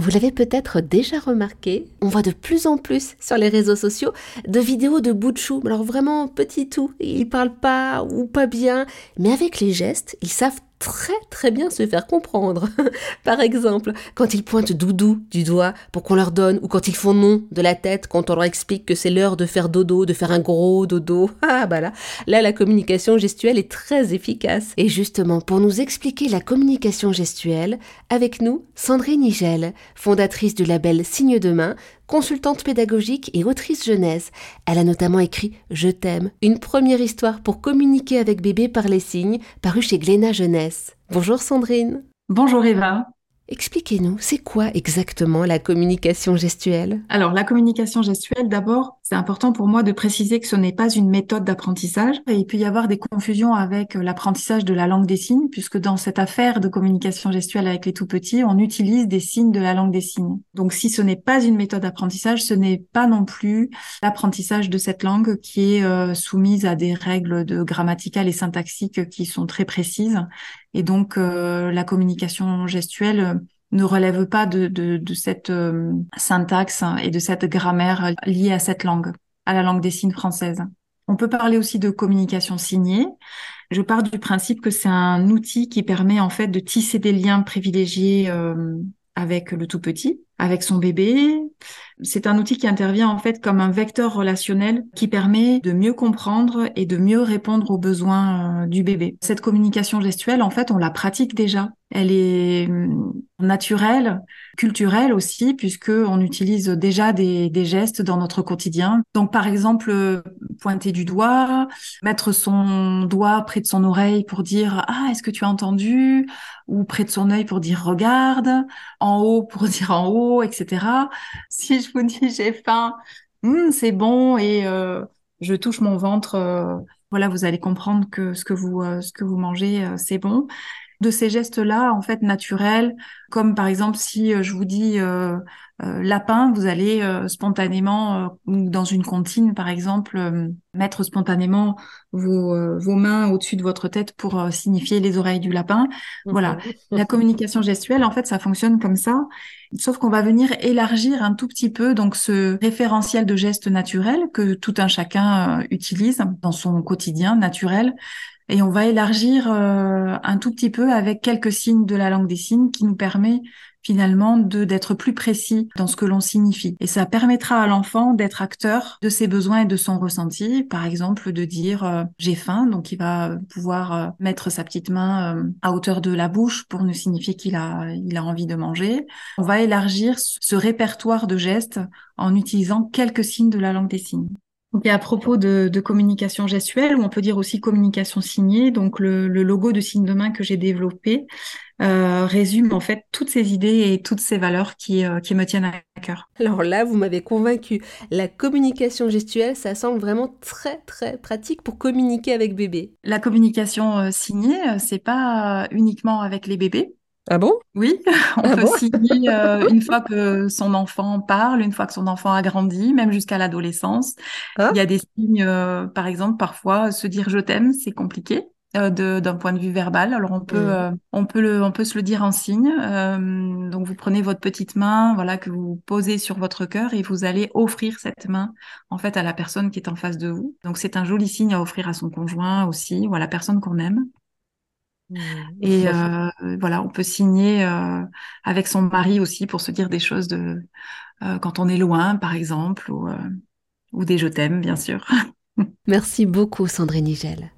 Vous l'avez peut-être déjà remarqué, on voit de plus en plus sur les réseaux sociaux de vidéos de bout. Alors vraiment petit tout, ils parlent pas ou pas bien, mais avec les gestes, ils savent très très bien se faire comprendre. Par exemple, quand ils pointent doudou du doigt pour qu'on leur donne, ou quand ils font non de la tête quand on leur explique que c'est l'heure de faire dodo, de faire un gros dodo. Ah bah là, là la communication gestuelle est très efficace. Et justement, pour nous expliquer la communication gestuelle, avec nous, Sandrine Nigel, fondatrice du label Signe de main, consultante pédagogique et autrice jeunesse. Elle a notamment écrit Je t'aime, une première histoire pour communiquer avec bébé par les signes, paru chez Glénat Jeunesse. Bonjour Sandrine. Bonjour Eva. Expliquez-nous, c'est quoi exactement la communication gestuelle? Alors, la communication gestuelle, d'abord, c'est important pour moi de préciser que ce n'est pas une méthode d'apprentissage. Il peut y avoir des confusions avec euh, l'apprentissage de la langue des signes, puisque dans cette affaire de communication gestuelle avec les tout-petits, on utilise des signes de la langue des signes. Donc, si ce n'est pas une méthode d'apprentissage, ce n'est pas non plus l'apprentissage de cette langue qui est euh, soumise à des règles de grammaticales et syntaxiques qui sont très précises et donc, euh, la communication gestuelle ne relève pas de, de, cette euh, syntaxe et de cette grammaire liée à cette langue, à la langue des signes française. On peut parler aussi de communication signée. Je pars du principe que c'est un outil qui permet en fait de tisser des liens privilégiés avec le tout petit, avec son bébé. C'est un outil qui intervient en fait comme un vecteur relationnel qui permet de mieux comprendre et de mieux répondre aux besoins euh, du bébé. Cette communication gestuelle, en fait, on la pratique déjà. Elle est hum, naturelle, culturelle aussi, puisque on utilise déjà des, des gestes dans notre quotidien. Donc, par exemple, pointer du doigt, mettre son doigt près de son oreille pour dire ah est-ce que tu as entendu? Ou près de son œil pour dire regarde, en haut pour dire en haut, etc. Si je vous dis j'ai faim, hmm, c'est bon et euh, je touche mon ventre, euh, voilà vous allez comprendre que ce que vous euh, ce que vous mangez c'est bon de ces gestes-là, en fait, naturels, comme par exemple si euh, je vous dis euh, euh, lapin, vous allez spontanément, dans une comptine par exemple, mettre spontanément vos, vos mains au-dessus de votre tête pour signifier les oreilles du lapin. Voilà, la communication gestuelle, en fait, ça fonctionne comme ça, sauf qu'on va venir élargir un tout petit peu donc ce référentiel de gestes naturels que tout un chacun utilise dans son quotidien naturel et on va élargir euh, un tout petit peu avec quelques signes de la langue des signes qui nous permet finalement de d'être plus précis dans ce que l'on signifie. Et ça permettra à l'enfant d'être acteur de ses besoins et de son ressenti. Par exemple, de dire euh, j'ai faim, donc il va pouvoir euh, mettre sa petite main à hauteur de la bouche pour nous signifier qu'il a il a envie de manger. On va élargir ce répertoire de gestes en utilisant quelques signes de la langue des signes. Et à propos de, communication gestuelle, ou on peut dire aussi communication signée, donc le, logo de signe de main que j'ai développé euh, résume en fait toutes ces idées et toutes ces valeurs qui, euh, qui me tiennent à cœur. Alors là, vous m'avez convaincu. La communication gestuelle, ça semble vraiment très très pratique pour communiquer avec bébé. La communication euh, signée, c'est pas uniquement avec les bébés. Ah bon? Oui, on ah peut signer euh, une fois que son enfant parle, une fois que son enfant a grandi, même jusqu'à l'adolescence. Ah. Il y a des signes, euh, par exemple, parfois se dire je t'aime, c'est compliqué. Euh, d'un point de vue verbal. Alors on peut mmh. on peut le on peut se le dire en signe. donc vous prenez votre petite main, voilà que vous posez sur votre cœur et vous allez offrir cette main en fait à la personne qui est en face de vous. Donc c'est un joli signe à offrir à son conjoint aussi ou à la personne qu'on aime. Mmh. Et euh, voilà, on peut signer euh, avec son mari aussi pour se dire des choses de euh, quand on est loin, par exemple, ou, ou des je t'aime, bien sûr. Merci beaucoup, Sandrine Nigel.